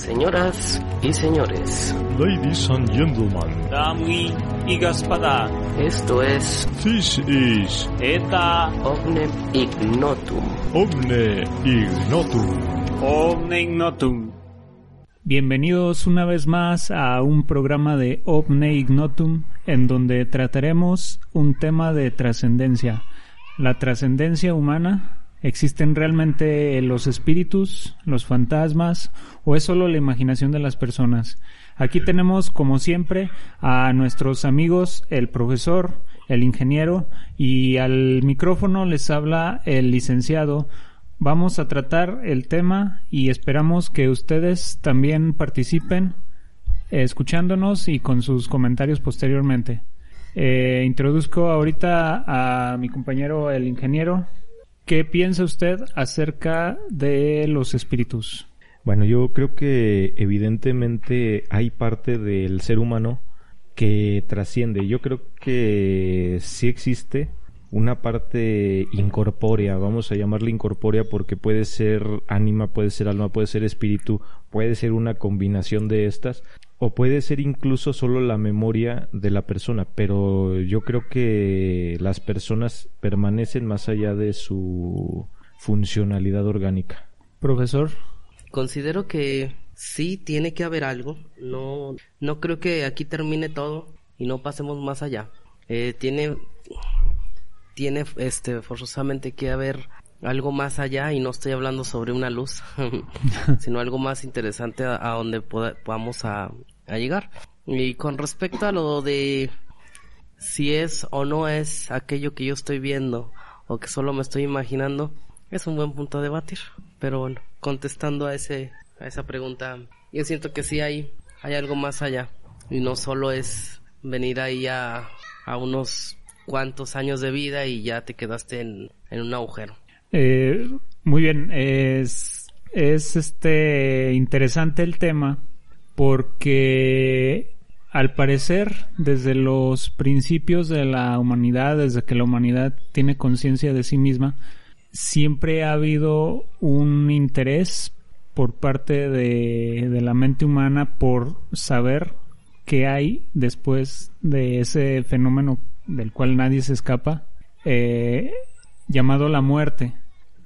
Señoras y señores. Ladies and gentlemen. Dami y gaspada. Esto es. This is. Eta. Omne ignotum. Omne ignotum. Omne ignotum. Bienvenidos una vez más a un programa de Omne Ignotum en donde trataremos un tema de trascendencia, la trascendencia humana ¿Existen realmente los espíritus, los fantasmas o es solo la imaginación de las personas? Aquí tenemos, como siempre, a nuestros amigos, el profesor, el ingeniero y al micrófono les habla el licenciado. Vamos a tratar el tema y esperamos que ustedes también participen eh, escuchándonos y con sus comentarios posteriormente. Eh, introduzco ahorita a mi compañero el ingeniero. ¿Qué piensa usted acerca de los espíritus? Bueno, yo creo que evidentemente hay parte del ser humano que trasciende. Yo creo que sí existe una parte incorpórea, vamos a llamarla incorpórea porque puede ser ánima, puede ser alma, puede ser espíritu, puede ser una combinación de estas, o puede ser incluso solo la memoria de la persona, pero yo creo que las personas permanecen más allá de su funcionalidad orgánica. Profesor, Considero que sí tiene que haber algo. No, no creo que aquí termine todo y no pasemos más allá. Eh, tiene, tiene, este, forzosamente que haber algo más allá y no estoy hablando sobre una luz, sino algo más interesante a, donde poda- podamos a, a llegar. Y con respecto a lo de si es o no es aquello que yo estoy viendo o que solo me estoy imaginando, es un buen punto a debatir. Pero bueno, contestando a ese a esa pregunta, yo siento que sí hay hay algo más allá y no solo es venir ahí a, a unos cuantos años de vida y ya te quedaste en, en un agujero. Eh, muy bien, es, es este interesante el tema porque al parecer desde los principios de la humanidad, desde que la humanidad tiene conciencia de sí misma, siempre ha habido un interés por parte de, de la mente humana por saber qué hay después de ese fenómeno del cual nadie se escapa, eh, llamado la muerte.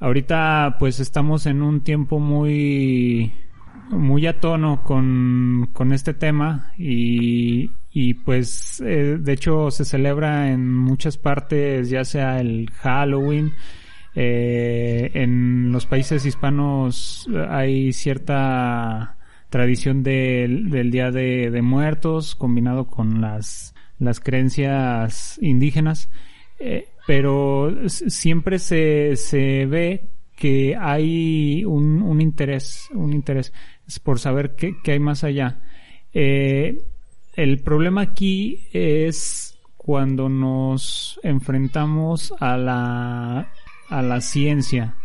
Ahorita pues estamos en un tiempo muy muy a tono con, con este tema y, y pues eh, de hecho se celebra en muchas partes ya sea el Halloween eh, en los países hispanos hay cierta tradición del, del Día de, de Muertos combinado con las, las creencias indígenas, eh, pero siempre se, se ve que hay un, un interés, un interés por saber qué, qué hay más allá. Eh, el problema aquí es cuando nos enfrentamos a la, a la ciencia,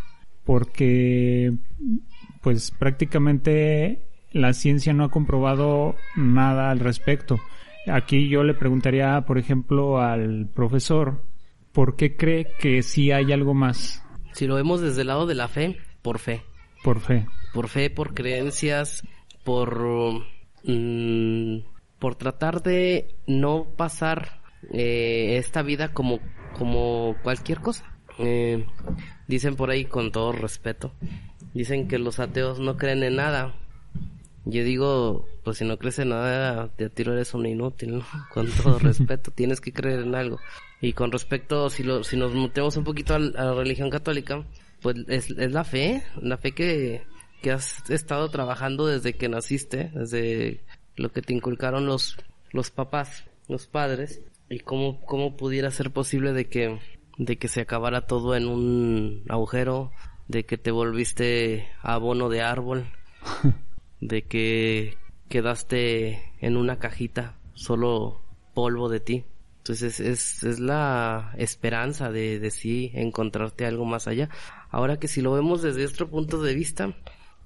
porque pues prácticamente la ciencia no ha comprobado nada al respecto. Aquí yo le preguntaría, por ejemplo, al profesor, ¿por qué cree que sí hay algo más Si lo vemos desde el lado de la fe, por fe. por fe? por fe, por creencias, por mm, por tratar de no pasar eh, esta vida como como cualquier cosa. Eh, dicen por ahí con todo respeto, dicen que los ateos no creen en nada. Yo digo, pues si no crees en nada, de a tiro eres un inútil, ¿no? Con todo respeto, tienes que creer en algo. Y con respecto, si, lo, si nos metemos un poquito a, la religión católica, pues es, es la fe, la fe que, que has estado trabajando desde que naciste, desde lo que te inculcaron los, los papás, los padres, y cómo, cómo pudiera ser posible de que, de que se acabara todo en un agujero, de que te volviste abono de árbol, de que quedaste en una cajita, solo polvo de ti. Entonces es, es la esperanza de, de sí encontrarte algo más allá. Ahora que si lo vemos desde otro punto de vista,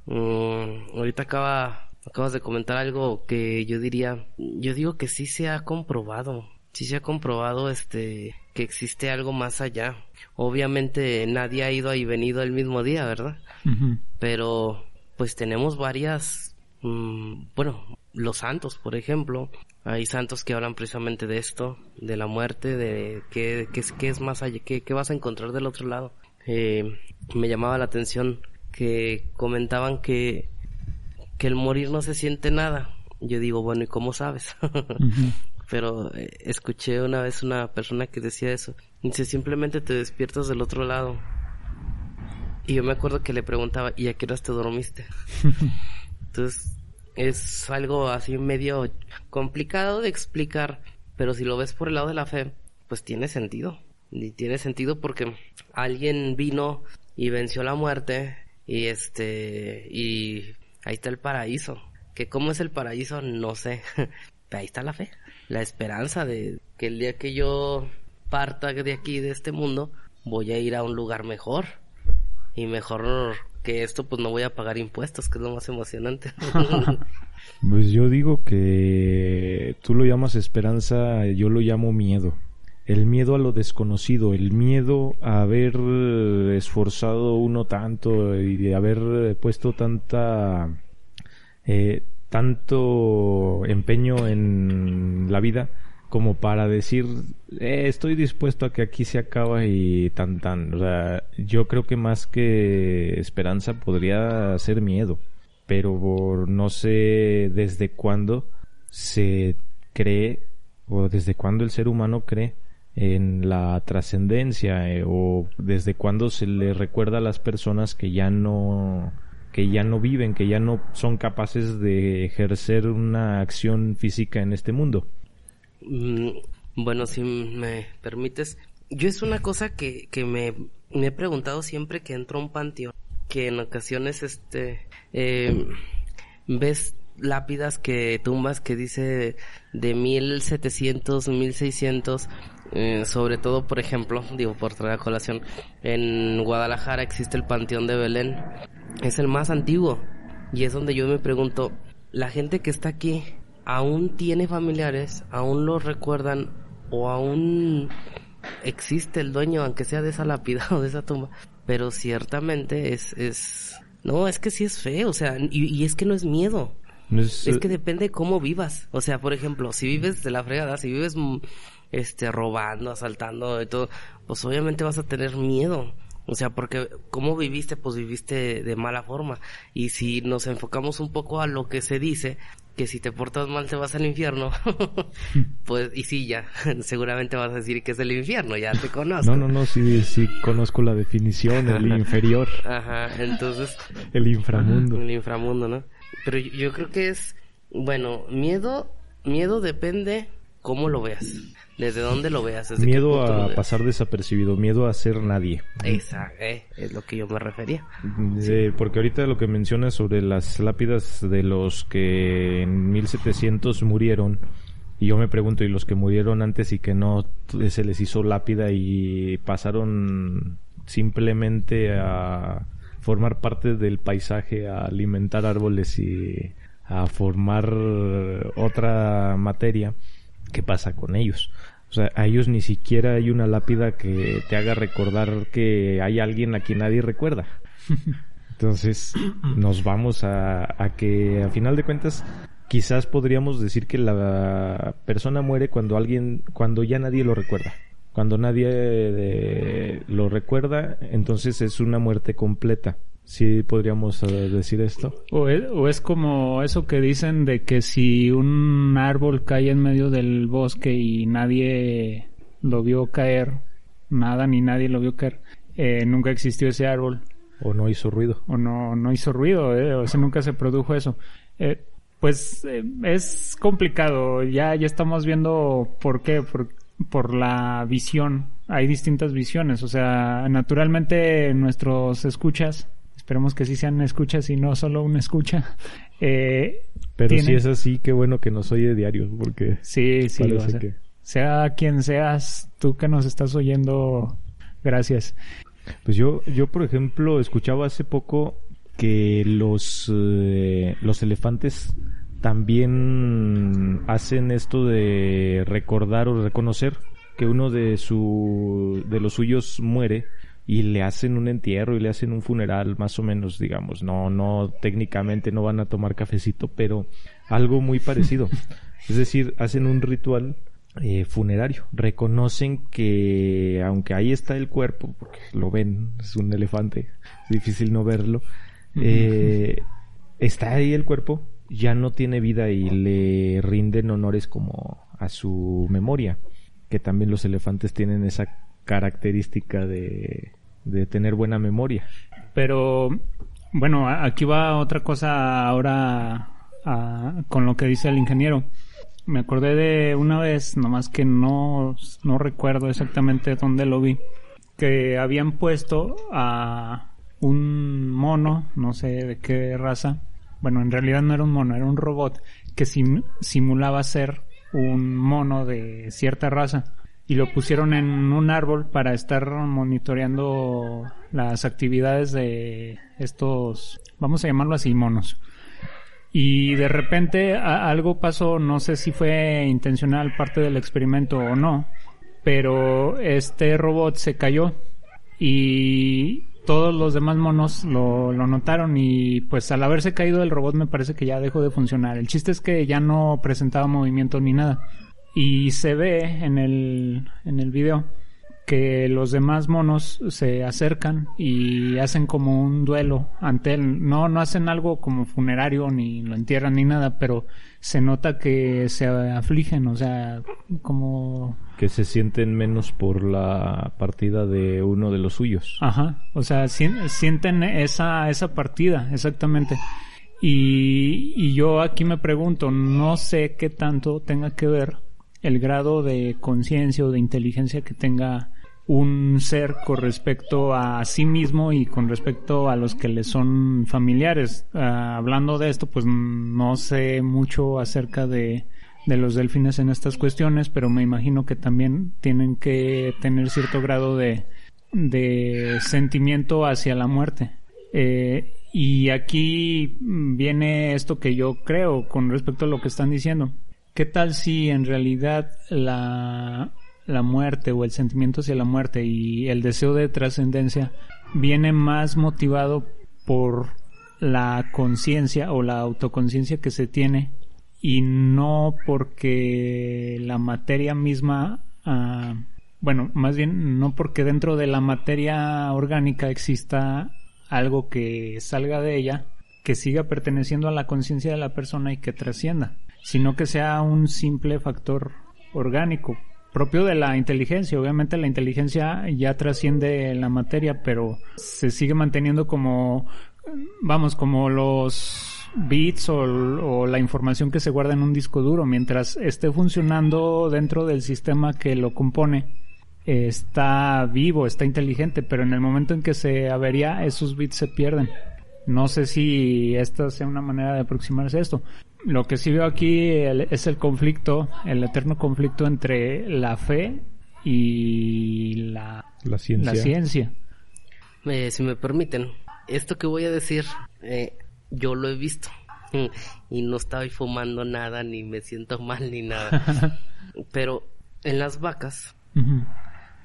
mm, ahorita acaba, acabas de comentar algo que yo diría, yo digo que sí se ha comprobado, sí se ha comprobado este, que existe algo más allá. Obviamente nadie ha ido y venido el mismo día, ¿verdad? Pero pues tenemos varias, mm, bueno, los santos, por ejemplo, hay santos que hablan precisamente de esto, de la muerte, de qué, qué, es- qué es más allá, qué, qué vas a encontrar del otro lado. Eh, me llamaba la atención que comentaban que, que el morir no se siente nada. Yo digo, bueno, ¿y cómo sabes? Pero eh, escuché una vez una persona que decía eso. Dice, simplemente te despiertas del otro lado. Y yo me acuerdo que le preguntaba, ¿y a qué horas te dormiste? Entonces, es algo así medio complicado de explicar, pero si lo ves por el lado de la fe, pues tiene sentido. Y tiene sentido porque alguien vino y venció la muerte y este, y ahí está el paraíso. Que cómo es el paraíso, no sé. Pero ahí está la fe, la esperanza de que el día que yo parta de aquí, de este mundo, voy a ir a un lugar mejor. Y mejor que esto, pues no voy a pagar impuestos, que es lo más emocionante. Pues yo digo que tú lo llamas esperanza, yo lo llamo miedo. El miedo a lo desconocido, el miedo a haber esforzado uno tanto y de haber puesto tanta eh, tanto empeño en la vida como para decir "Eh, estoy dispuesto a que aquí se acaba y tan tan o sea yo creo que más que esperanza podría ser miedo pero no sé desde cuándo se cree o desde cuándo el ser humano cree en la trascendencia eh, o desde cuándo se le recuerda a las personas que ya no que ya no viven, que ya no son capaces de ejercer una acción física en este mundo. Mm, Bueno, si me permites, yo es una cosa que, que me, he preguntado siempre que entro a un panteón, que en ocasiones este eh, ves lápidas que tumbas que dice de 1700, 1600, eh, sobre todo, por ejemplo, digo por traer a colación, en Guadalajara existe el Panteón de Belén, es el más antiguo y es donde yo me pregunto, la gente que está aquí aún tiene familiares, aún los recuerdan o aún existe el dueño, aunque sea de esa lápida o de esa tumba, pero ciertamente es, es, no, es que sí es feo, o sea, y, y es que no es miedo, No es, es que depende cómo vivas. O sea, por ejemplo, si vives de la fregada, si vives mm, este robando, asaltando y todo, pues obviamente vas a tener miedo. O sea, porque cómo viviste, pues viviste de mala forma. Y si nos enfocamos un poco a lo que se dice, que si te portas mal te vas al infierno, pues, y sí, ya, seguramente vas a decir que es el infierno, ya te conozco. no, no, no, sí, sí conozco la definición, el inferior, Ajá, entonces, el inframundo. el inframundo, ¿no? Pero yo, yo creo que es, bueno, miedo, miedo depende cómo lo veas, desde dónde lo veas, desde Miedo a veas. pasar desapercibido, miedo a ser nadie. Esa, eh, es lo que yo me refería. Eh, porque ahorita lo que mencionas sobre las lápidas de los que en 1700 murieron, y yo me pregunto, ¿y los que murieron antes y que no se les hizo lápida y pasaron simplemente a formar parte del paisaje, a alimentar árboles y a formar otra materia? ¿Qué pasa con ellos? O sea, a ellos ni siquiera hay una lápida que te haga recordar que hay alguien a quien nadie recuerda. Entonces, nos vamos a, a que, a final de cuentas, quizás podríamos decir que la persona muere cuando alguien, cuando ya nadie lo recuerda. Cuando nadie eh, lo recuerda, entonces es una muerte completa. ¿Sí podríamos eh, decir esto? O es, o es como eso que dicen de que si un árbol cae en medio del bosque y nadie lo vio caer, nada ni nadie lo vio caer, eh, nunca existió ese árbol ¿O no hizo ruido? o no, no hizo ruido, eh, o sea, nunca se produjo eso. Eh, pues es complicado, ya, ya estamos viendo por qué, por, por la visión, hay distintas visiones, o sea, naturalmente nuestros escuchas, esperemos que sí sean escuchas y no solo una escucha. Eh, Pero tiene- si es así, qué bueno que nos oye diario, porque Sí, sí, parece que- sea quien seas, tú que nos estás oyendo, gracias. Pues yo, yo por ejemplo, escuchaba hace poco que los, eh, los elefantes también hacen esto de recordar o reconocer que uno de su, de los suyos muere y le hacen un entierro y le hacen un funeral más o menos, digamos, no, no técnicamente no van a tomar cafecito, pero algo muy parecido. es decir, hacen un ritual eh, funerario. Reconocen que, aunque ahí está el cuerpo, porque lo ven, es un elefante, es difícil no verlo, eh, está ahí el cuerpo, ya no tiene vida y le rinden honores como a su memoria, que también los elefantes tienen esa característica de, de tener buena memoria. Pero, bueno, aquí va otra cosa ahora a- con lo que dice el ingeniero. Me acordé de una vez, nomás que no, no recuerdo exactamente dónde lo vi, que habían puesto a un mono, no sé de qué raza, bueno, en realidad no era un mono, era un robot que sim- simulaba ser un mono de cierta raza y lo pusieron en un árbol para estar monitoreando las actividades de estos, vamos a llamarlo así, monos. Y de repente algo pasó, no sé si fue intencional parte del experimento o no, pero este robot se cayó y todos los demás monos lo, lo notaron y pues al haberse caído el robot me parece que ya dejó de funcionar. El chiste es que ya no presentaba movimiento ni nada. Y se ve en el, en el video que los demás monos se acercan y hacen como un duelo ante él. No, no hacen algo como funerario ni lo entierran ni nada, pero se nota que se afligen, o sea, como que se sienten menos por la partida de uno de los suyos. Ajá, o sea, sien- sienten esa, esa partida, exactamente. Y, y yo aquí me pregunto, no sé qué tanto tenga que ver el grado de conciencia o de inteligencia que tenga un ser con respecto a sí mismo y con respecto a los que le son familiares. Ah, hablando de esto, pues no sé mucho acerca de, de los delfines en estas cuestiones, pero me imagino que también tienen que tener cierto grado de, de sentimiento hacia la muerte. Eh, y aquí viene esto que yo creo con respecto a lo que están diciendo. ¿Qué tal si en realidad la, la muerte o el sentimiento hacia la muerte y el deseo de trascendencia viene más motivado por la conciencia o la autoconciencia que se tiene y no porque la materia misma, ah, bueno, más bien no porque dentro de la materia orgánica exista algo que salga de ella, que siga perteneciendo a la conciencia de la persona y que trascienda, sino que sea un simple factor orgánico propio de la inteligencia. Obviamente la inteligencia ya trasciende la materia, pero se sigue manteniendo como, vamos, como los bits o, la información que se guarda en un disco duro, mientras esté funcionando dentro del sistema que lo compone está vivo, está inteligente, pero en el momento en que se avería, esos bits se pierden. No sé si esta sea una manera de aproximarse a esto. Lo que sí veo aquí el- es el conflicto, el eterno conflicto entre la fe y la, La ciencia. la ciencia. Eh, si me permiten, esto que voy a decir, eh, yo lo he visto. Y no estoy fumando nada, ni me siento mal, ni nada. Pero en las vacas,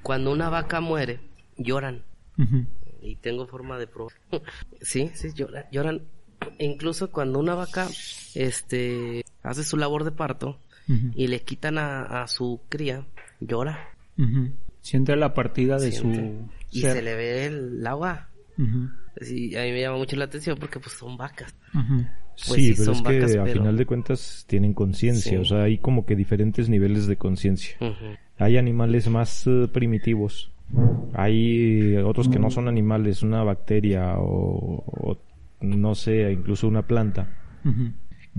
cuando una vaca muere, lloran. Y tengo forma de probar. sí, sí, lloran. lloran. Incluso cuando una vaca, este, hace su labor de parto y le quitan a, a su cría, llora. ujú. Siente la partida de siente. su Y ser. se le ve el agua. Ujú, Sí, a mí me llama mucho la atención porque pues son vacas. Pues sí, sí, pero son es que vacas, a pero- final de cuentas tienen conciencia, Sí. o sea, hay como que diferentes niveles de conciencia. Hay animales más eh, primitivos, hay otros que no son animales, una bacteria o, o no sé, incluso una planta,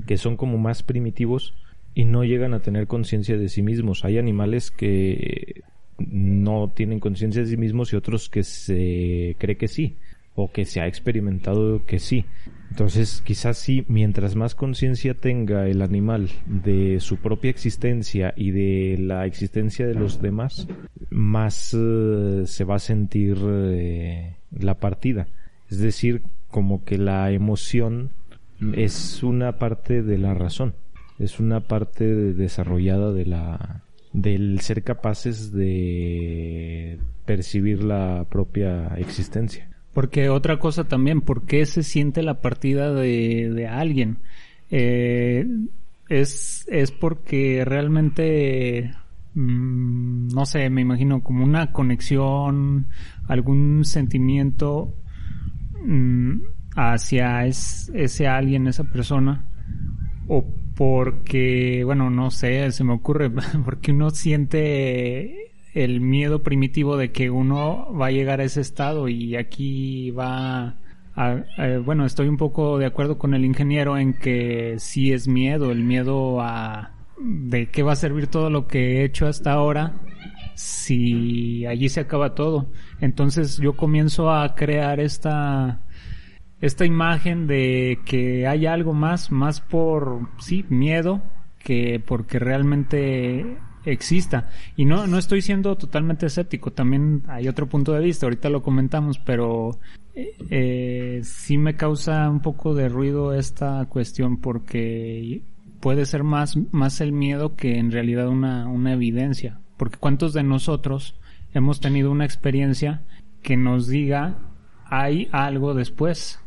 que son como más primitivos y no llegan a tener conciencia de sí mismos. Hay animales que no tienen conciencia de sí mismos y otros que se cree que sí. o que se ha experimentado que sí. Entonces, quizás sí, mientras más conciencia tenga el animal de su propia existencia y de la existencia de los demás, más eh, se va a sentir eh, la partida. Es decir, como que la emoción es una parte de la razón, es una parte desarrollada de la del ser capaces de percibir la propia existencia. Porque otra cosa también, ¿por qué se siente la partida de, de alguien? Eh, es, es porque realmente, mm, no sé, me imagino como una conexión, algún sentimiento mm, hacia ese alguien, esa persona, o porque, bueno, no sé, se me ocurre, porque uno siente el miedo primitivo de que uno va a llegar a ese estado y aquí va a, bueno, estoy un poco de acuerdo con el ingeniero en que sí es miedo, el miedo a de qué va a servir todo lo que he hecho hasta ahora si allí se acaba todo. Entonces yo comienzo a crear esta esta imagen de que hay algo más, más por sí miedo que porque realmente exista. Y no, no estoy siendo totalmente escéptico, también hay otro punto de vista, ahorita lo comentamos, pero eh, sí me causa un poco de ruido esta cuestión porque puede ser más, más el miedo que en realidad una, una evidencia. Porque cuántos de nosotros hemos tenido una experiencia que nos diga hay algo después.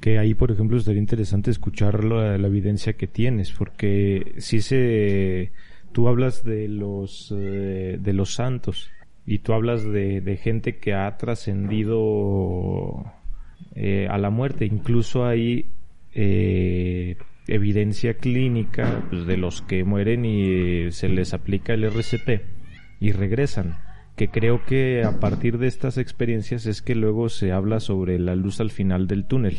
Que ahí, por ejemplo, sería interesante escuchar la, evidencia que tienes, porque si se tú hablas de los, eh, de los santos y tú hablas de, de gente que ha trascendido eh, a la muerte. Incluso hay eh, evidencia clínica pues, de los que mueren y se les aplica el RCP y regresan. Que creo que a partir de estas experiencias es que luego se habla sobre la luz al final del túnel.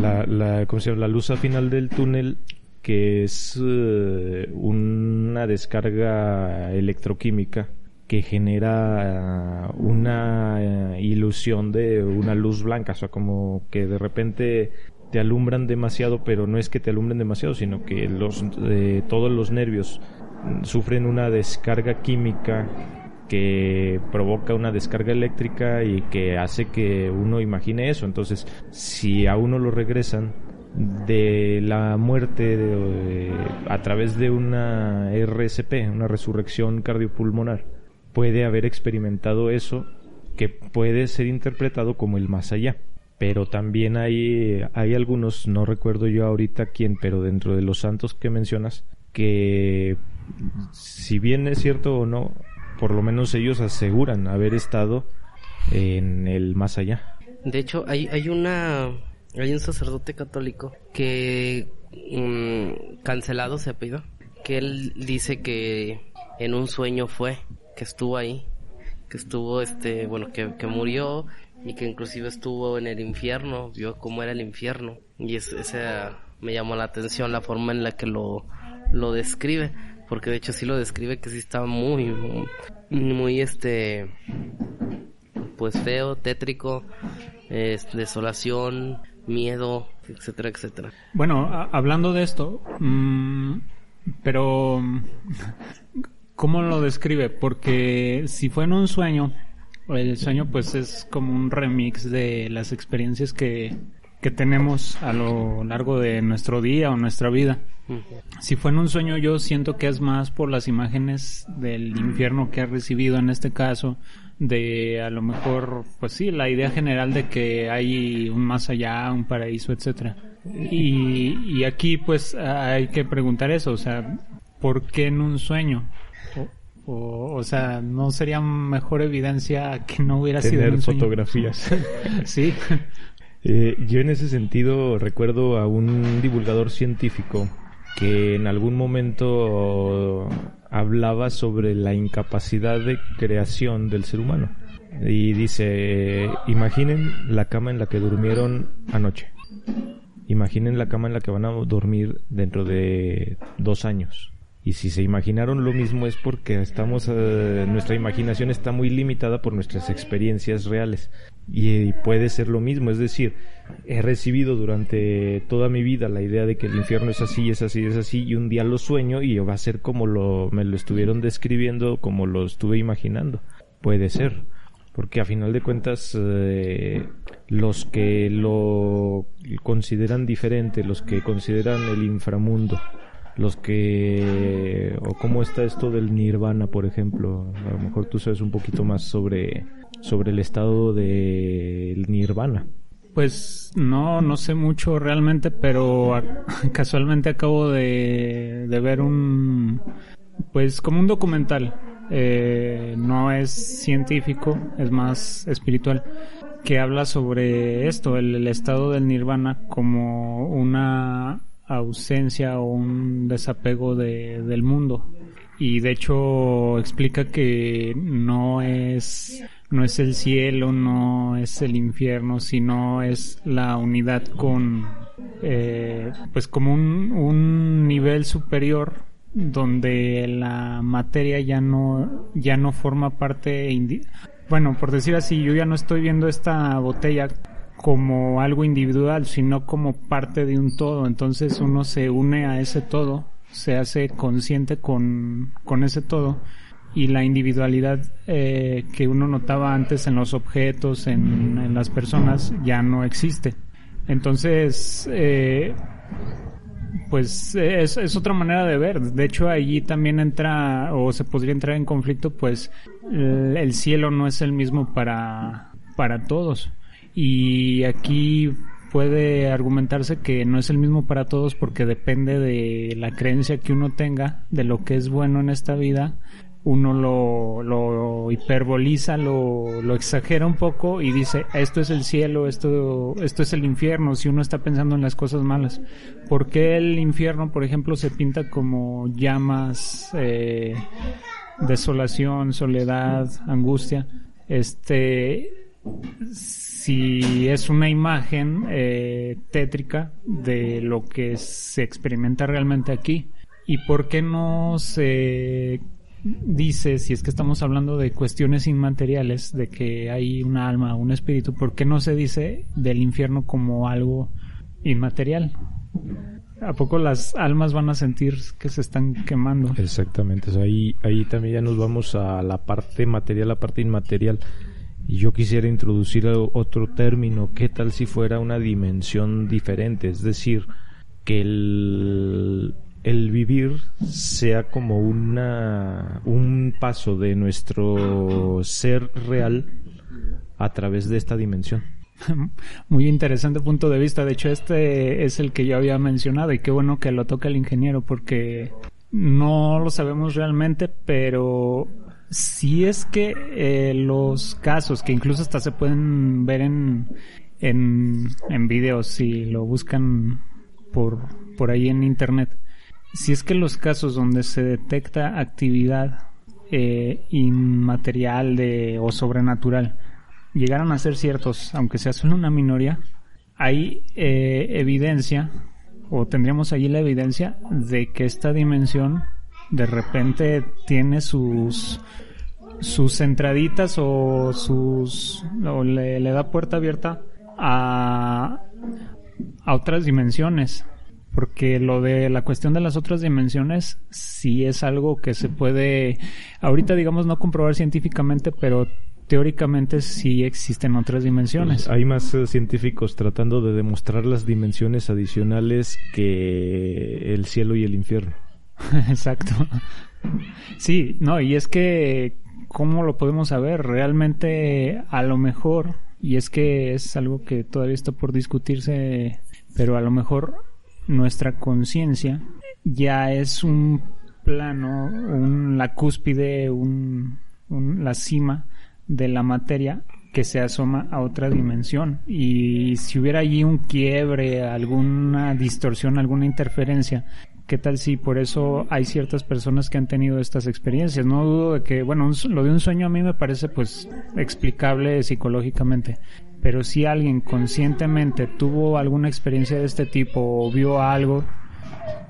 La, la, ¿cómo se llama? la luz al final del túnel que es eh, una descarga electroquímica que genera una eh, ilusión de una luz blanca, o sea, como que de repente te alumbran demasiado, pero no es que te alumbren demasiado, sino que los eh, todos los nervios sufren una descarga química que provoca una descarga eléctrica y que hace que uno imagine eso. Entonces, si a uno lo regresan, de la muerte de, a través de una RSP, una resurrección cardiopulmonar, puede haber experimentado eso que puede ser interpretado como el más allá. Pero también hay, hay algunos, no recuerdo yo ahorita quién, pero dentro de los santos que mencionas, que si bien es cierto o no, por lo menos ellos aseguran haber estado en el más allá. De hecho, hay, hay una hay un sacerdote católico que mm, cancelado se pedido que él dice que en un sueño fue, que estuvo ahí, que estuvo este, bueno, que, que murió y que inclusive estuvo en el infierno, vio cómo era el infierno y es, ese me llamó la atención la forma en la que lo, lo describe, porque de hecho sí lo describe que sí estaba muy, muy, este, pues feo, tétrico, desolación, miedo, etcétera, etcétera. Bueno, hablando de esto, mmm, pero ¿cómo lo describe? Porque si fue en un sueño, el sueño pues es como un remix de las experiencias que, que tenemos a lo largo de nuestro día o nuestra vida. Si fue en un sueño, yo siento que es más por las imágenes del infierno que ha recibido en este caso, de a lo mejor, pues sí, la idea general de que hay un más allá, un paraíso, etcétera. Y, y aquí pues hay que preguntar eso, o sea, ¿por qué en un sueño? O, o, sea, ¿no sería mejor evidencia que no hubiera sido en un fotografías. sí. Eh, yo en ese sentido recuerdo a un divulgador científico que en algún momento hablaba sobre la incapacidad de creación del ser humano. Y dice, imaginen la cama en la que durmieron anoche. Imaginen la cama en la que van a dormir dentro de dos años. Y si se imaginaron lo mismo es porque estamos, eh, nuestra imaginación está muy limitada por nuestras experiencias reales. Y, puede ser lo mismo, es decir, he recibido durante toda mi vida la idea de que el infierno es así, es así, es así, y un día lo sueño y va a ser como lo, me lo estuvieron describiendo, como lo estuve imaginando. Puede ser porque a final de cuentas eh, los que lo consideran diferente, los que consideran el inframundo, los que o cómo está esto del nirvana, por ejemplo, a lo mejor tú sabes un poquito más sobre sobre el estado del nirvana. Pues no, no sé mucho realmente, pero casualmente acabo de, de ver un, pues como un documental eh, no es científico, es más espiritual, que habla sobre esto, el, estado del nirvana como una ausencia o un desapego de, del mundo. Y de hecho explica que no es, no es el cielo, no es el infierno, sino es la unidad con, eh, pues como un, un nivel superior donde la materia ya no ya no forma parte bueno por decir así yo ya no estoy viendo esta botella como algo individual sino como parte de un todo entonces uno se une a ese todo se hace consciente con, con ese todo y la individualidad eh, que uno notaba antes en los objetos en, en las personas ya no existe entonces eh, pues es, es, otra manera de ver. De hecho, allí también entra, o se podría entrar en conflicto, pues el, cielo no es el mismo para, para todos. Y aquí puede argumentarse que no es el mismo para todos porque depende de la creencia que uno tenga de lo que es bueno en esta vida uno lo, lo hiperboliza, lo, lo, exagera un poco y dice, esto es el cielo, esto, esto es el infierno, si uno está pensando en las cosas malas. ¿Por qué el infierno, por ejemplo, se pinta como llamas, eh, desolación, soledad, angustia? Este, si es una imagen eh, tétrica de lo que se experimenta realmente aquí. ¿Y por qué no se dice, si es que estamos hablando de cuestiones inmateriales, de que hay una alma, un espíritu, ¿por qué no se dice del infierno como algo inmaterial? ¿A poco las almas van a sentir que se están quemando? Exactamente, ahí, ahí también ya nos vamos a la parte material, la parte inmaterial. Y yo quisiera introducir otro término, ¿qué tal si fuera una dimensión diferente? Es decir, que el, el vivir sea como una un paso de nuestro ser real a través de esta dimensión. Muy interesante punto de vista. De hecho, este es el que yo había mencionado y qué bueno que lo toca el ingeniero porque no lo sabemos realmente, pero si es que eh, los casos que incluso hasta se pueden ver en, en, videos si lo buscan por, por ahí en internet, si es que los casos donde se detecta actividad eh, inmaterial de, o sobrenatural llegaran a ser ciertos, aunque sea solo una minoría, hay eh, evidencia, o tendríamos allí la evidencia, de que esta dimensión de repente tiene sus sus entraditas o sus le, le da puerta abierta a, a otras dimensiones porque lo de la cuestión de las otras dimensiones sí es algo que se puede, ahorita digamos no comprobar científicamente, pero teóricamente sí existen otras dimensiones. Hay más eh, científicos tratando de demostrar las dimensiones adicionales que el cielo y el infierno. Exacto. Sí, no, y es que, ¿cómo lo podemos saber? Realmente, a lo mejor, y es que es algo que todavía está por discutirse, pero a lo mejor nuestra conciencia ya es un plano, un, la cúspide, un, la cima de la materia que se asoma a otra dimensión. Y si hubiera allí un quiebre, alguna distorsión, alguna interferencia, ¿qué tal si por eso hay ciertas personas que han tenido estas experiencias? No dudo de que, bueno, lo de un sueño a mí me parece pues explicable psicológicamente, pero si alguien conscientemente tuvo alguna experiencia de este tipo o vio algo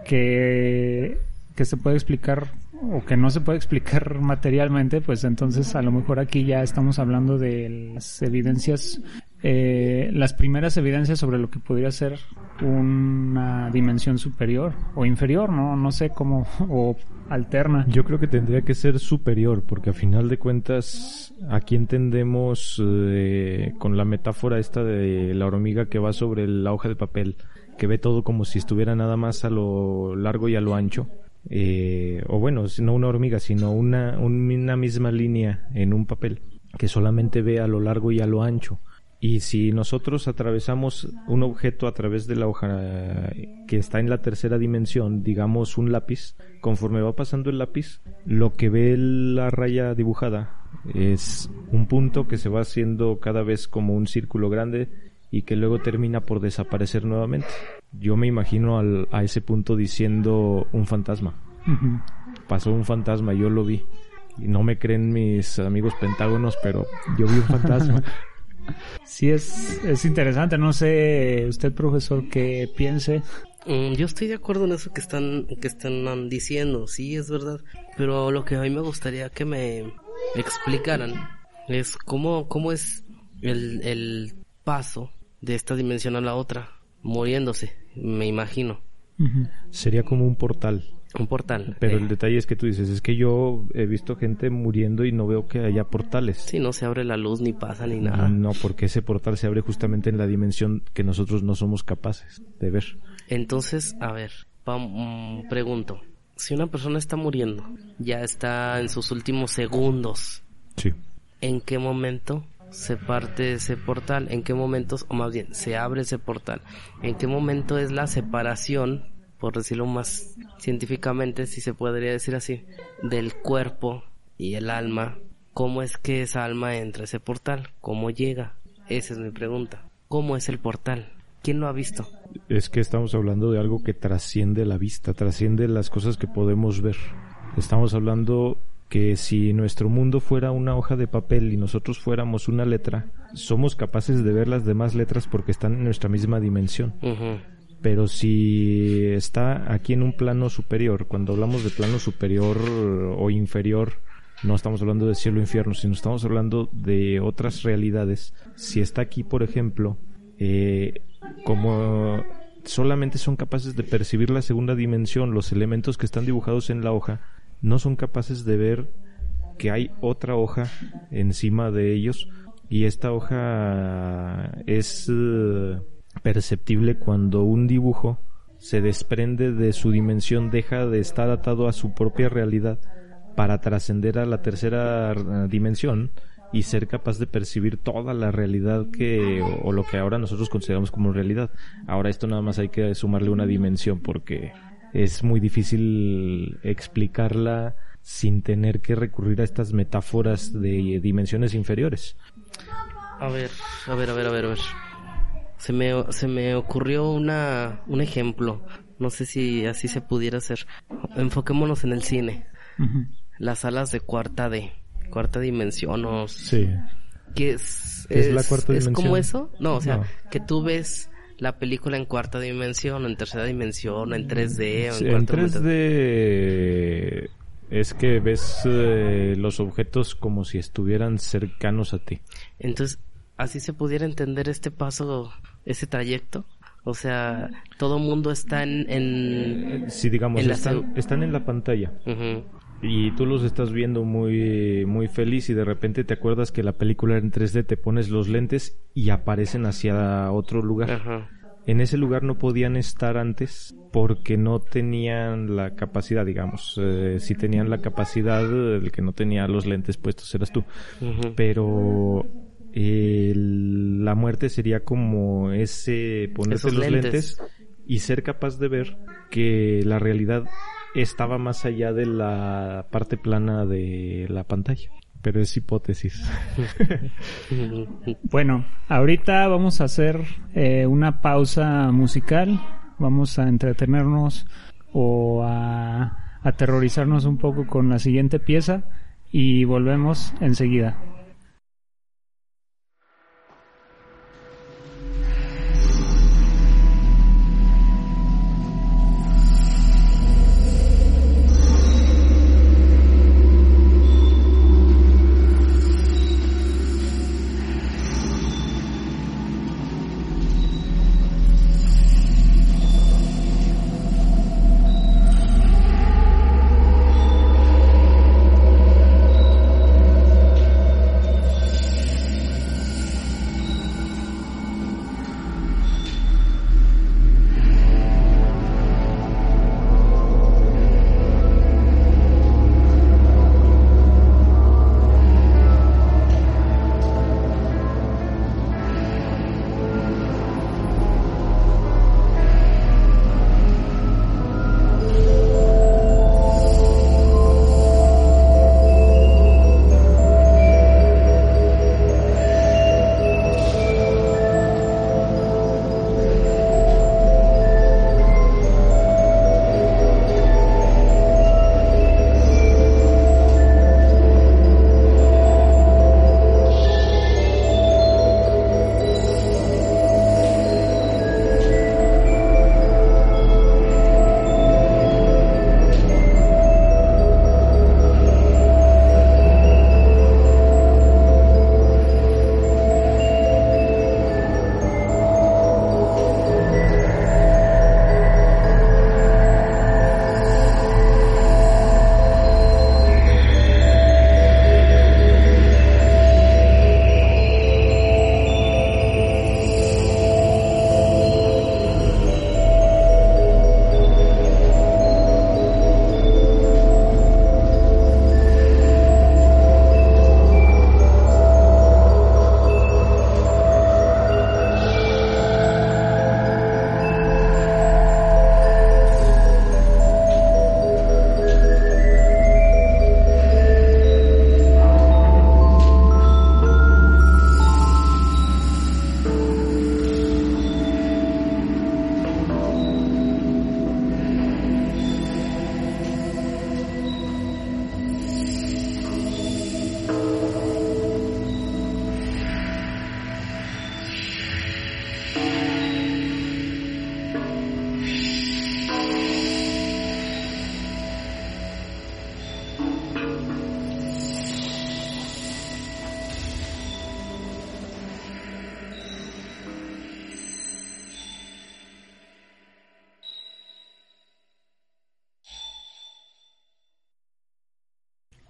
que, que se puede explicar o que no se puede explicar materialmente, pues entonces a lo mejor aquí ya estamos hablando de las evidencias, eh, las primeras evidencias sobre lo que podría ser una dimensión superior o inferior, no, no sé cómo, o alterna. Yo creo que tendría que ser superior, porque a final de cuentas aquí entendemos eh, con la metáfora esta de la hormiga que va sobre la hoja de papel, que ve todo como si estuviera nada más a lo largo y a lo ancho. Eh, o bueno, no una hormiga, sino una, una misma línea en un papel que solamente ve a lo largo y a lo ancho. Y si nosotros atravesamos un objeto a través de la hoja que está en la tercera dimensión, digamos un lápiz, conforme va pasando el lápiz, lo que ve la raya dibujada es un punto que se va haciendo cada vez como un círculo grande y que luego termina por desaparecer nuevamente. Yo me imagino al, a ese punto diciendo un fantasma. Pasó un fantasma, yo lo vi. Y no me creen mis amigos pentágonos, pero yo vi un fantasma. Sí, es, es interesante. No sé, usted, profesor, qué piense. Mm, yo estoy de acuerdo en eso que están, que están diciendo, sí, es verdad. Pero lo que a mí me gustaría que me explicaran es cómo, cómo es el, el paso de esta dimensión a la otra, muriéndose, me imagino. Sería como un portal. Un portal. Pero eh, el detalle es que tú dices, es que yo he visto gente muriendo y no veo que haya portales. Sí, no se abre la luz ni pasa ni nada. No, porque ese portal se abre justamente en la dimensión que nosotros no somos capaces de ver. Entonces, a ver, mm, pregunto. Si una persona está muriendo, ya está en sus últimos segundos, Sí. ¿en qué momento se parte ese portal? ¿En qué momentos, o más bien, se abre ese portal? ¿En qué momento es la separación, por decirlo más científicamente, si se podría decir así, del cuerpo y el alma? ¿Cómo es que esa alma entra a ese portal? ¿Cómo llega? Esa es mi pregunta. ¿Cómo es el portal? ¿Quién lo ha visto? Es que estamos hablando de algo que trasciende la vista, trasciende las cosas que podemos ver. Estamos hablando que si nuestro mundo fuera una hoja de papel y nosotros fuéramos una letra, somos capaces de ver las demás letras porque están en nuestra misma dimensión. Pero si está aquí en un plano superior, cuando hablamos de plano superior o inferior, no estamos hablando de cielo o infierno, sino estamos hablando de otras realidades. Si está aquí, por ejemplo, eh, como solamente son capaces de percibir la segunda dimensión, los elementos que están dibujados en la hoja, no son capaces de ver que hay otra hoja encima de ellos y esta hoja es eh, perceptible cuando un dibujo se desprende de su dimensión, deja de estar atado a su propia realidad para trascender a la tercera eh, dimensión y ser capaz de percibir toda la realidad que o, o lo que ahora nosotros consideramos como realidad. Ahora esto nada más hay que sumarle una dimensión porque es muy difícil explicarla sin tener que recurrir a estas metáforas de dimensiones inferiores. A ver, a ver, a ver, a ver, a ver. Se me, se me ocurrió una, un ejemplo. No sé si así se pudiera hacer. Enfoquémonos en el cine. Las salas de cuarta D. Cuarta dimensión o... Sí. ¿Qué es? ¿Qué es la cuarta ¿Es como dimensión? eso? No, o sea, No. que tú ves la película en cuarta dimensión, en tercera dimensión, en 3D, o en, Sí, en cuarta dimensión. 3D es que ves eh, los objetos como si estuvieran cercanos a ti. Entonces, así se pudiera entender este paso, ese trayecto. O sea, todo mundo está en... en... Si digamos, En están, están en la pantalla y tú los estás viendo muy, muy feliz y de repente te acuerdas que la película era en 3D, te pones los lentes y aparecen hacia otro lugar. Ajá. En ese lugar no podían estar antes porque no tenían la capacidad, digamos. Eh, si tenían la capacidad, el que no tenía los lentes puestos eras tú. Pero el- la muerte sería como ese ponerte Esos los lentes. lentes. y ser capaz de ver que la realidad estaba más allá de la parte plana de la pantalla. Pero es hipótesis. Bueno, ahorita vamos a hacer eh, una pausa musical. Vamos a entretenernos o a aterrorizarnos un poco con la siguiente pieza y volvemos enseguida.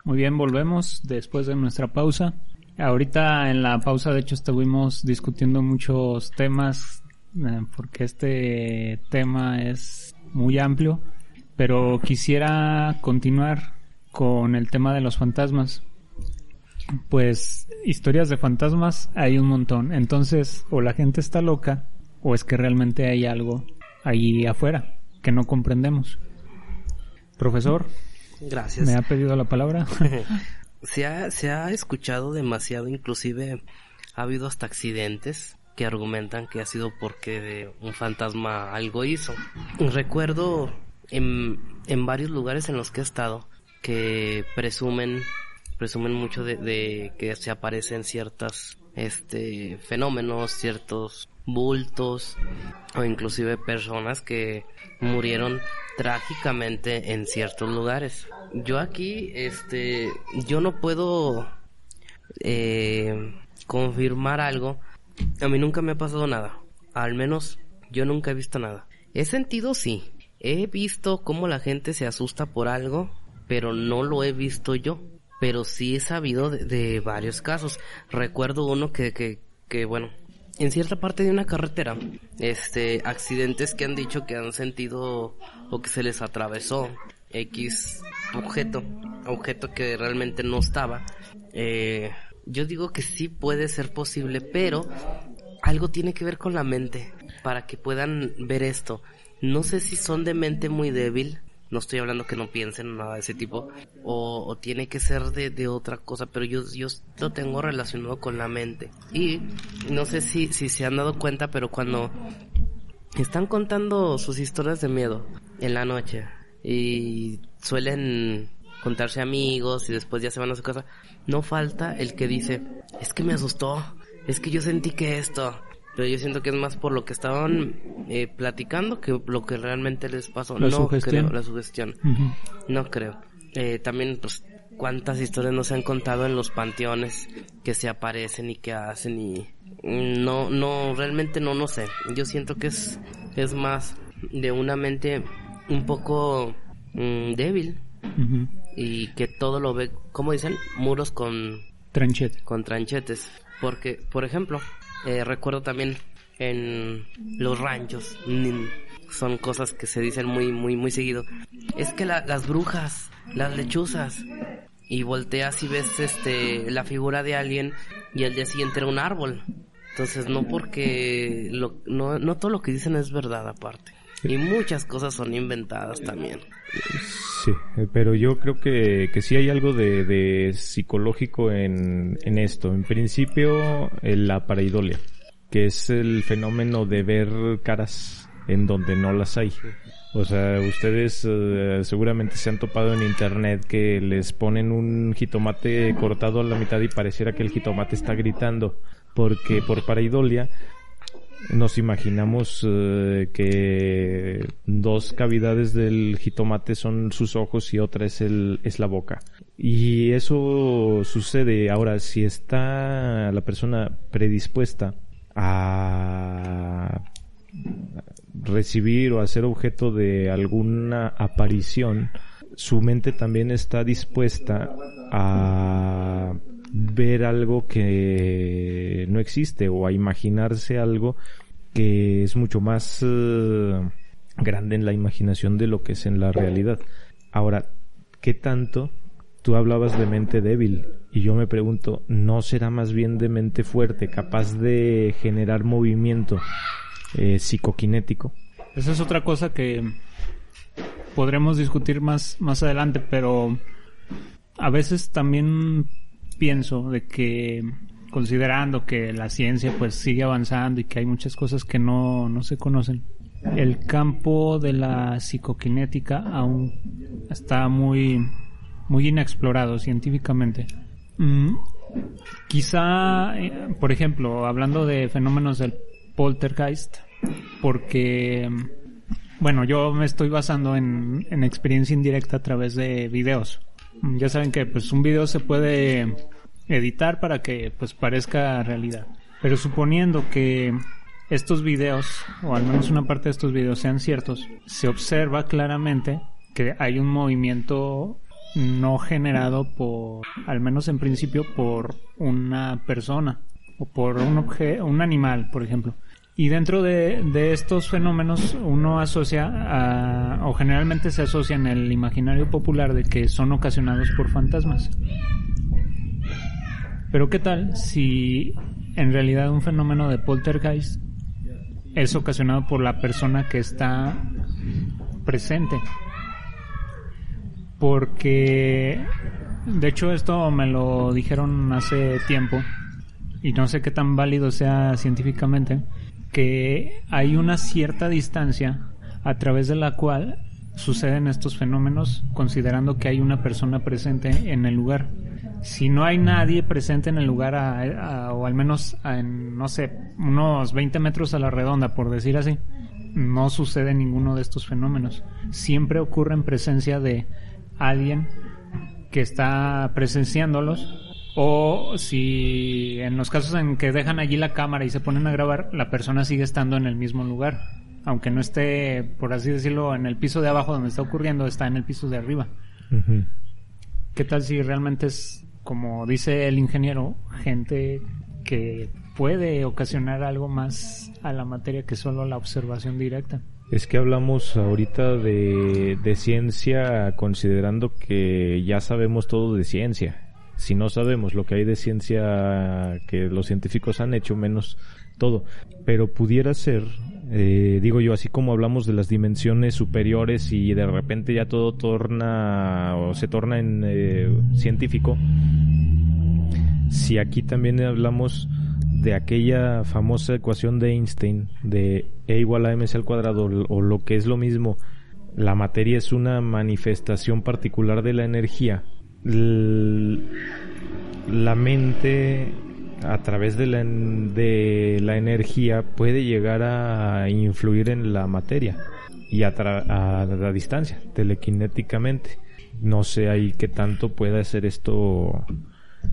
Muy bien, volvemos después de nuestra pausa. Ahorita en la pausa, de hecho, estuvimos discutiendo muchos temas, eh, porque este tema es muy amplio, pero quisiera continuar con el tema de los fantasmas. Pues historias de fantasmas hay un montón, entonces o la gente está loca o es que realmente hay algo ahí afuera que no comprendemos. Profesor, Gracias. me ha pedido la palabra. Se ha, se ha escuchado demasiado, inclusive ha habido hasta accidentes que argumentan que ha sido porque un fantasma algo hizo. Recuerdo en, en varios lugares en los que he estado que presumen, presumen mucho de, de que se aparecen ciertas, este, fenómenos, ciertos bultos o inclusive personas que murieron trágicamente en ciertos lugares. Yo aquí, este, yo no puedo eh, confirmar algo. A mí nunca me ha pasado nada. Al menos yo nunca he visto nada. He sentido sí. He visto cómo la gente se asusta por algo, pero no lo he visto yo. Pero sí he sabido de, de varios casos. Recuerdo uno que, que, que bueno, en cierta parte de una carretera, este, accidentes que han dicho que han sentido o que se les atravesó X objeto, objeto que realmente no estaba. Eh, yo digo que sí puede ser posible, pero algo tiene que ver con la mente para que puedan ver esto. No sé si son de mente muy débil, no estoy hablando que no piensen nada de ese tipo, o, tiene que ser de, de, otra cosa, pero yo, yo lo tengo relacionado con la mente. Y no sé si, si se han dado cuenta, pero cuando están contando sus historias de miedo en la noche y suelen contarse amigos y después ya se van a su casa, no falta el que dice, es que me asustó, es que yo sentí que esto, pero yo siento que es más por lo que estaban eh, platicando que lo que realmente les pasó. La no sugestión. creo, la sugestión. No creo. Eh, también, pues, cuántas historias nos han contado en los panteones que se aparecen y que hacen y no, no, realmente no, no sé. Yo siento que es, es más de una mente un poco mm, débil y que todo lo ve, como dicen, muros con Tranchete. con tranchetes. Porque, por ejemplo, eh, recuerdo también en los ranchos, mm, son cosas que se dicen muy, muy, muy seguido. Es que la- las brujas, las lechuzas, y volteas y ves este, la figura de alguien y al día siguiente era un árbol. Entonces, no porque, lo, no, no todo lo que dicen es verdad aparte. Y muchas cosas son inventadas también. Sí, eh, pero yo creo que, que sí hay algo de, de psicológico en, en esto. En principio, eh, la pareidolia, que es el fenómeno de ver caras en donde no las hay. O sea, ustedes eh, seguramente se han topado en internet que les ponen un jitomate cortado a la mitad y pareciera que el jitomate está gritando. Porque por pareidolia nos imaginamos eh, que dos cavidades del jitomate son sus ojos y otra es el es la boca. Y eso sucede ahora si está la persona predispuesta a recibir o a ser objeto de alguna aparición, su mente también está dispuesta a ver algo que no existe o a imaginarse algo que es mucho más eh, grande en la imaginación de lo que es en la realidad. Ahora, ¿qué tanto tú hablabas de mente débil? Y yo me pregunto, ¿no será más bien de mente fuerte, capaz de generar movimiento eh, psicoquinético? Esa es otra cosa que podremos discutir más, más adelante, pero a veces también pienso de que considerando que la ciencia pues sigue avanzando y que hay muchas cosas que no, no se conocen, el campo de la psicoquinética aún está muy, muy inexplorado científicamente. Mm, quizá, eh, por ejemplo, hablando de fenómenos del poltergeist, porque, bueno, yo me estoy basando en, en experiencia indirecta a través de videos. Mm, Ya saben que pues un video se puede editar para que pues parezca realidad. Pero suponiendo que estos videos, o al menos una parte de estos videos sean ciertos, se observa claramente que hay un movimiento no generado por, al menos en principio, por una persona o por un objeto, un animal, por ejemplo. Y dentro de, estos fenómenos uno asocia a, o generalmente se asocia en el imaginario popular de que son ocasionados por fantasmas. Pero ¿qué tal si en realidad un fenómeno de poltergeist es ocasionado por la persona que está presente? Porque, de hecho, esto me lo dijeron hace tiempo y no sé qué tan válido sea científicamente, que hay una cierta distancia a través de la cual suceden estos fenómenos considerando que hay una persona presente en el lugar. Si no hay nadie presente en el lugar, o al menos en, no sé, unos 20 metros a la redonda, por decir así, no sucede ninguno de estos fenómenos. Siempre ocurre en presencia de alguien que está presenciándolos o si en los casos en que dejan allí la cámara y se ponen a grabar, la persona sigue estando en el mismo lugar. Aunque no esté, por así decirlo, en el piso de abajo donde está ocurriendo, está en el piso de arriba. ¿Qué tal si realmente es, como dice el ingeniero, gente que puede ocasionar algo más a la materia que solo la observación directa? Es que hablamos ahorita de, de ciencia considerando que ya sabemos todo de ciencia. Si no sabemos lo que hay de ciencia que los científicos han hecho, menos todo. Pero pudiera ser, eh, digo yo, así como hablamos de las dimensiones superiores y de repente ya todo torna o se torna en eh, científico, si aquí también hablamos de aquella famosa ecuación de Einstein de E igual a mc al cuadrado o lo que es lo mismo, la materia es una manifestación particular de la energía. La mente a través de la, de la energía puede llegar a influir en la materia y a, a la distancia, telequinéticamente. No sé ahí qué tanto puede ser esto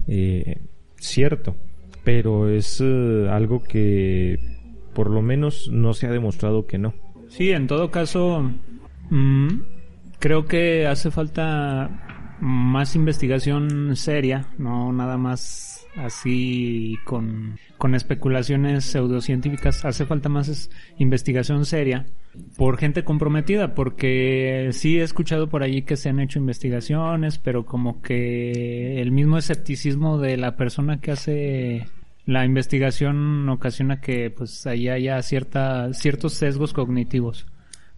eh, cierto pero es eh, algo que por lo menos no se ha demostrado que no. Sí, en todo caso, mm, creo que hace falta más investigación seria, no nada más así con, con especulaciones pseudocientíficas, hace falta más investigación seria por gente comprometida, porque sí he escuchado por allí que se han hecho investigaciones, pero como que el mismo escepticismo de la persona que hace la investigación ocasiona que pues ahí haya cierta, ciertos sesgos cognitivos.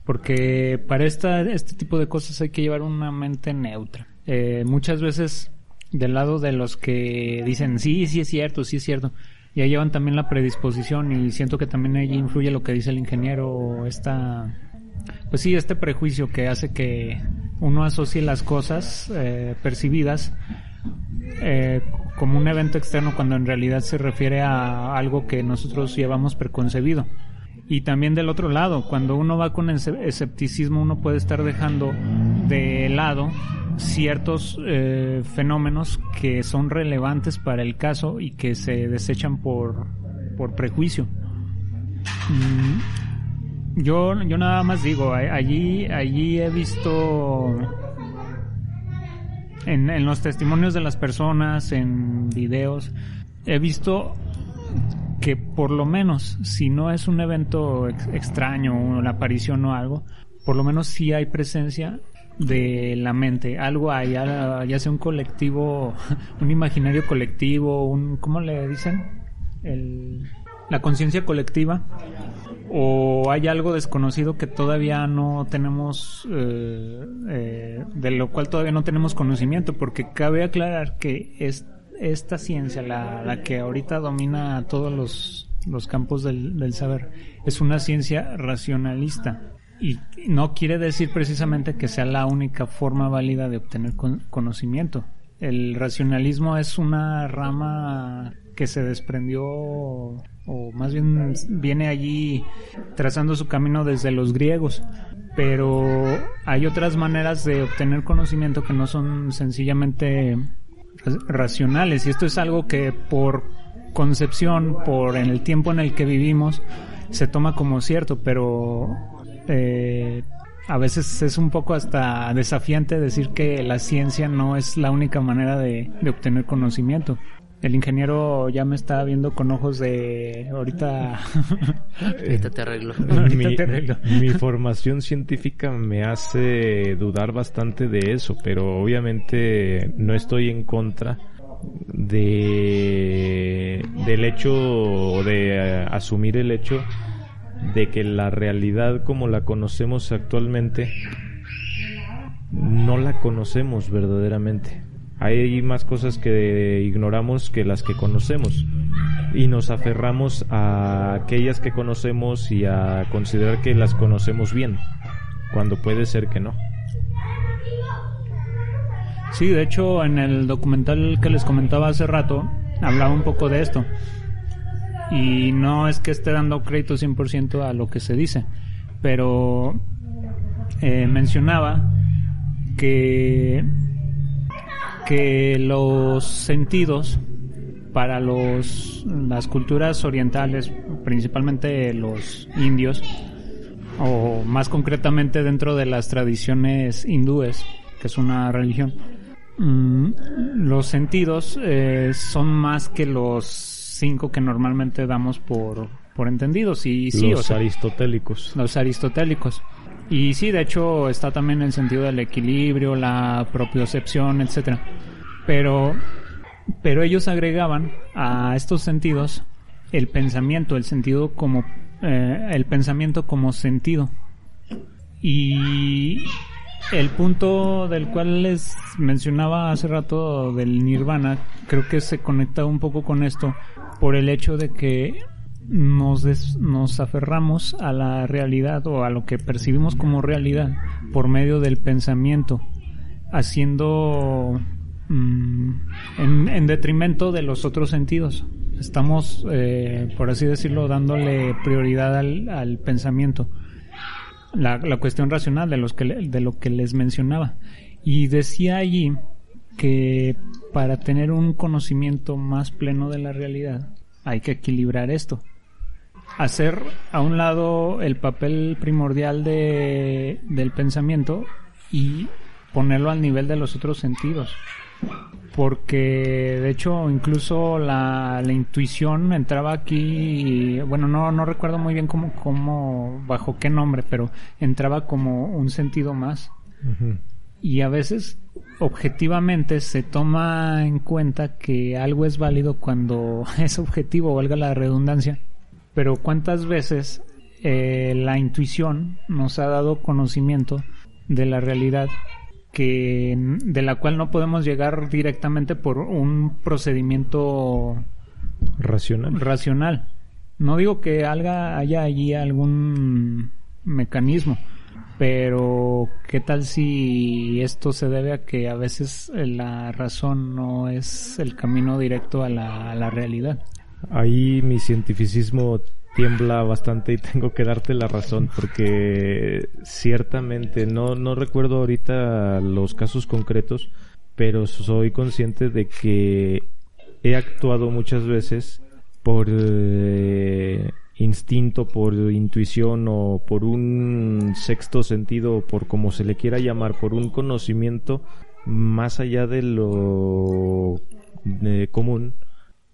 Porque para esta, este tipo de cosas hay que llevar una mente neutra. Eh, muchas veces del lado de los que dicen sí, sí es cierto, sí es cierto, ya llevan también la predisposición y siento que también ahí influye lo que dice el ingeniero, esta, pues sí, este prejuicio que hace que uno asocie las cosas eh, percibidas eh, como un evento externo cuando en realidad se refiere a algo que nosotros llevamos preconcebido. Y también del otro lado, cuando uno va con escepticismo, uno puede estar dejando de lado ciertos eh, fenómenos que son relevantes para el caso y que se desechan por, por prejuicio. Mm, yo, yo nada más digo, allí, allí he visto en, los testimonios de las personas, en videos, he visto que por lo menos, si no es un evento extraño, una aparición o algo, por lo menos sí hay presencia de la mente, algo hay, ya, sea un colectivo, un imaginario colectivo, un, ¿cómo le dicen? La conciencia colectiva, o hay algo desconocido que todavía no tenemos, eh, eh, de lo cual todavía no tenemos conocimiento, porque cabe aclarar que es esta ciencia, la, la que ahorita domina todos los, los campos del, del saber, es una ciencia racionalista. Y no quiere decir precisamente que sea la única forma válida de obtener conocimiento. El racionalismo es una rama que se desprendió o más bien viene allí trazando su camino desde los griegos. Pero hay otras maneras de obtener conocimiento que no son sencillamente racionales y esto es algo que por concepción, por en el tiempo en el que vivimos, se toma como cierto, pero eh, a veces es un poco hasta desafiante decir que la ciencia no es la única manera de, de obtener conocimiento. El ingeniero ya me está viendo con ojos de ahorita. Ahorita te arreglo. Ahorita mi, te arreglo. mi formación científica me hace dudar bastante de eso, pero obviamente no estoy en contra de del hecho o de eh, asumir el hecho de que la realidad como la conocemos actualmente no la conocemos verdaderamente. Hay más cosas que ignoramos que las que conocemos y nos aferramos a aquellas que conocemos y a considerar que las conocemos bien, cuando puede ser que no. Sí, de hecho, en el documental que les comentaba hace rato, hablaba un poco de esto. Y no es que esté dando crédito 100% a lo que se dice, pero eh, mencionaba que, que los sentidos para los, las culturas orientales, principalmente los indios, o más concretamente dentro de las tradiciones hindúes, que es una religión, mm, los sentidos eh, son más que los cinco que normalmente damos por, por entendidos. Y sí, Los o sea, aristotélicos. los aristotélicos. Y sí, de hecho está también el sentido del equilibrio, la propiocepción, etcétera. Pero, pero ellos agregaban a estos sentidos el pensamiento, el sentido como eh, el pensamiento como sentido. Y el punto del cual les mencionaba hace rato del nirvana, creo que se conecta un poco con esto por el hecho de que nos, des- nos aferramos a la realidad o a lo que percibimos como realidad por medio del pensamiento, haciendo mm, en, en detrimento de los otros sentidos. Estamos, eh, por así decirlo, dándole prioridad al, pensamiento la, la cuestión racional de, los que, de lo que les mencionaba. Y decía allí que para tener un conocimiento más pleno de la realidad hay que equilibrar esto. Hacer a un lado el papel primordial de, del pensamiento y ponerlo al nivel de los otros sentidos. Porque de hecho incluso la, la intuición entraba aquí, y, bueno, no, no recuerdo muy bien cómo, cómo, bajo qué nombre, pero entraba como un sentido más. Y a veces objetivamente se toma en cuenta que algo es válido cuando es objetivo, valga la redundancia. Pero cuántas veces eh, la intuición nos ha dado conocimiento de la realidad que de la cual no podemos llegar directamente por un procedimiento Racional. racional. No digo que haya, haya allí algún mecanismo, pero ¿qué tal si esto se debe a que a veces la razón no es el camino directo a la, a la realidad? Ahí mi cientificismo tiembla bastante y tengo que darte la razón porque ciertamente no, no recuerdo ahorita los casos concretos, pero soy consciente de que he actuado muchas veces por eh, instinto, por intuición o por un sexto sentido, por como se le quiera llamar, por un conocimiento más allá de lo eh, común,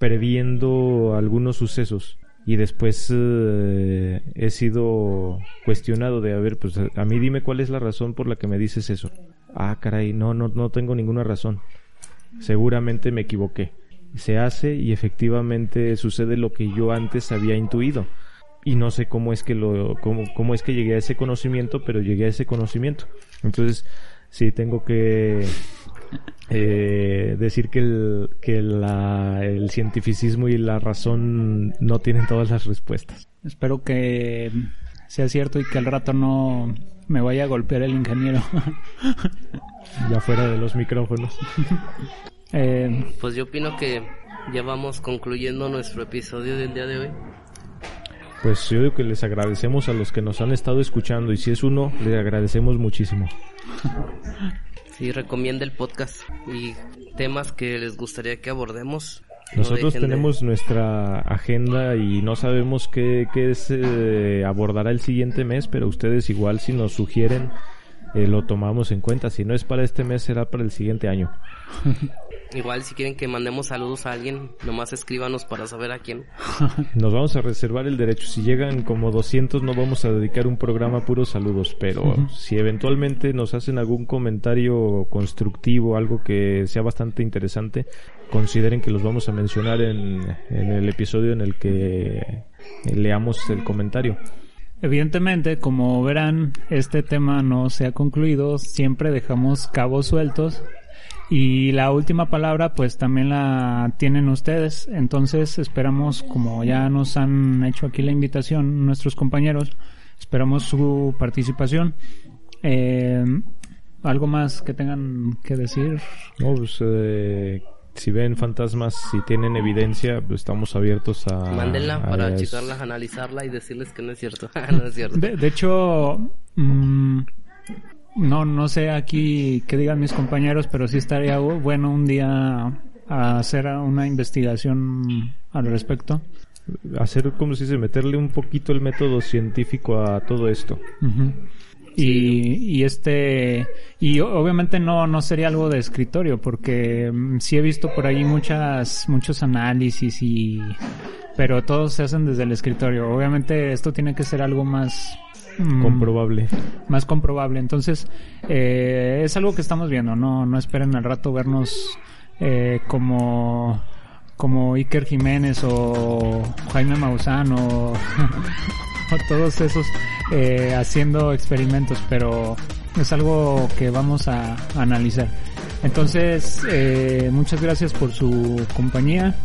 previendo algunos sucesos y después eh, he sido cuestionado de a ver pues a mí dime cuál es la razón por la que me dices eso. Ah caray no no no tengo ninguna razón. Seguramente me equivoqué. Se hace y efectivamente sucede lo que yo antes había intuido. Y no sé cómo es que lo cómo, cómo es que llegué a ese conocimiento pero llegué a ese conocimiento. Entonces sí tengo que eh, decir que, el, que la- el cientificismo y la razón no tienen todas las respuestas. Espero que sea cierto y que al rato no me vaya a golpear el ingeniero. Ya fuera de los micrófonos. Eh, Pues yo opino que ya vamos concluyendo nuestro episodio del día de hoy. Pues yo digo que les agradecemos a los que nos han estado escuchando y si es uno, les agradecemos muchísimo. Sí, recomienda el podcast y temas que les gustaría que abordemos. Nosotros de- tenemos nuestra agenda y no sabemos qué, qué se abordará el siguiente mes, pero ustedes igual si nos sugieren eh, lo tomamos en cuenta. Si no es para este mes, será para el siguiente año. Igual si quieren que mandemos saludos a alguien, nomás escríbanos para saber a quién. Nos vamos a reservar el derecho. Si llegan como 200 no vamos a dedicar un programa a puros saludos, pero si eventualmente nos hacen algún comentario constructivo, algo que sea bastante interesante, consideren que los vamos a mencionar en, en el episodio en el que leamos el comentario. Evidentemente, como verán, este tema no se ha concluido, siempre dejamos cabos sueltos y la última palabra pues también la tienen ustedes, entonces esperamos, como ya nos han hecho aquí la invitación nuestros compañeros, esperamos su participación. Eh, ¿Algo más que tengan que decir? No, pues, eh, si ven fantasmas, si tienen evidencia, pues estamos abiertos a... Mándenla a- para a- checarla, analizarla y decirles que no es cierto. no es cierto. De, de hecho, mm, no, no sé aquí qué digan mis compañeros, pero sí estaría bu- bueno un día hacer una investigación al respecto. Hacer, como si se meterle un poquito el método científico a todo esto. Y, y este, y obviamente no, no sería algo de escritorio, porque mm, sí he visto por ahí muchas, muchos análisis y, pero todos se hacen desde el escritorio. Obviamente esto tiene que ser algo más, mm, Comprobable. más comprobable. Entonces, eh, es algo que estamos viendo, no, no esperen al rato vernos eh, como, como Iker Jiménez o Jaime Maussan o, o todos esos eh, haciendo experimentos, pero es algo que vamos a, a analizar. Entonces, eh, muchas gracias por su compañía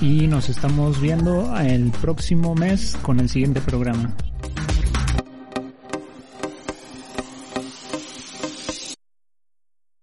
y nos estamos viendo el próximo mes con el siguiente programa.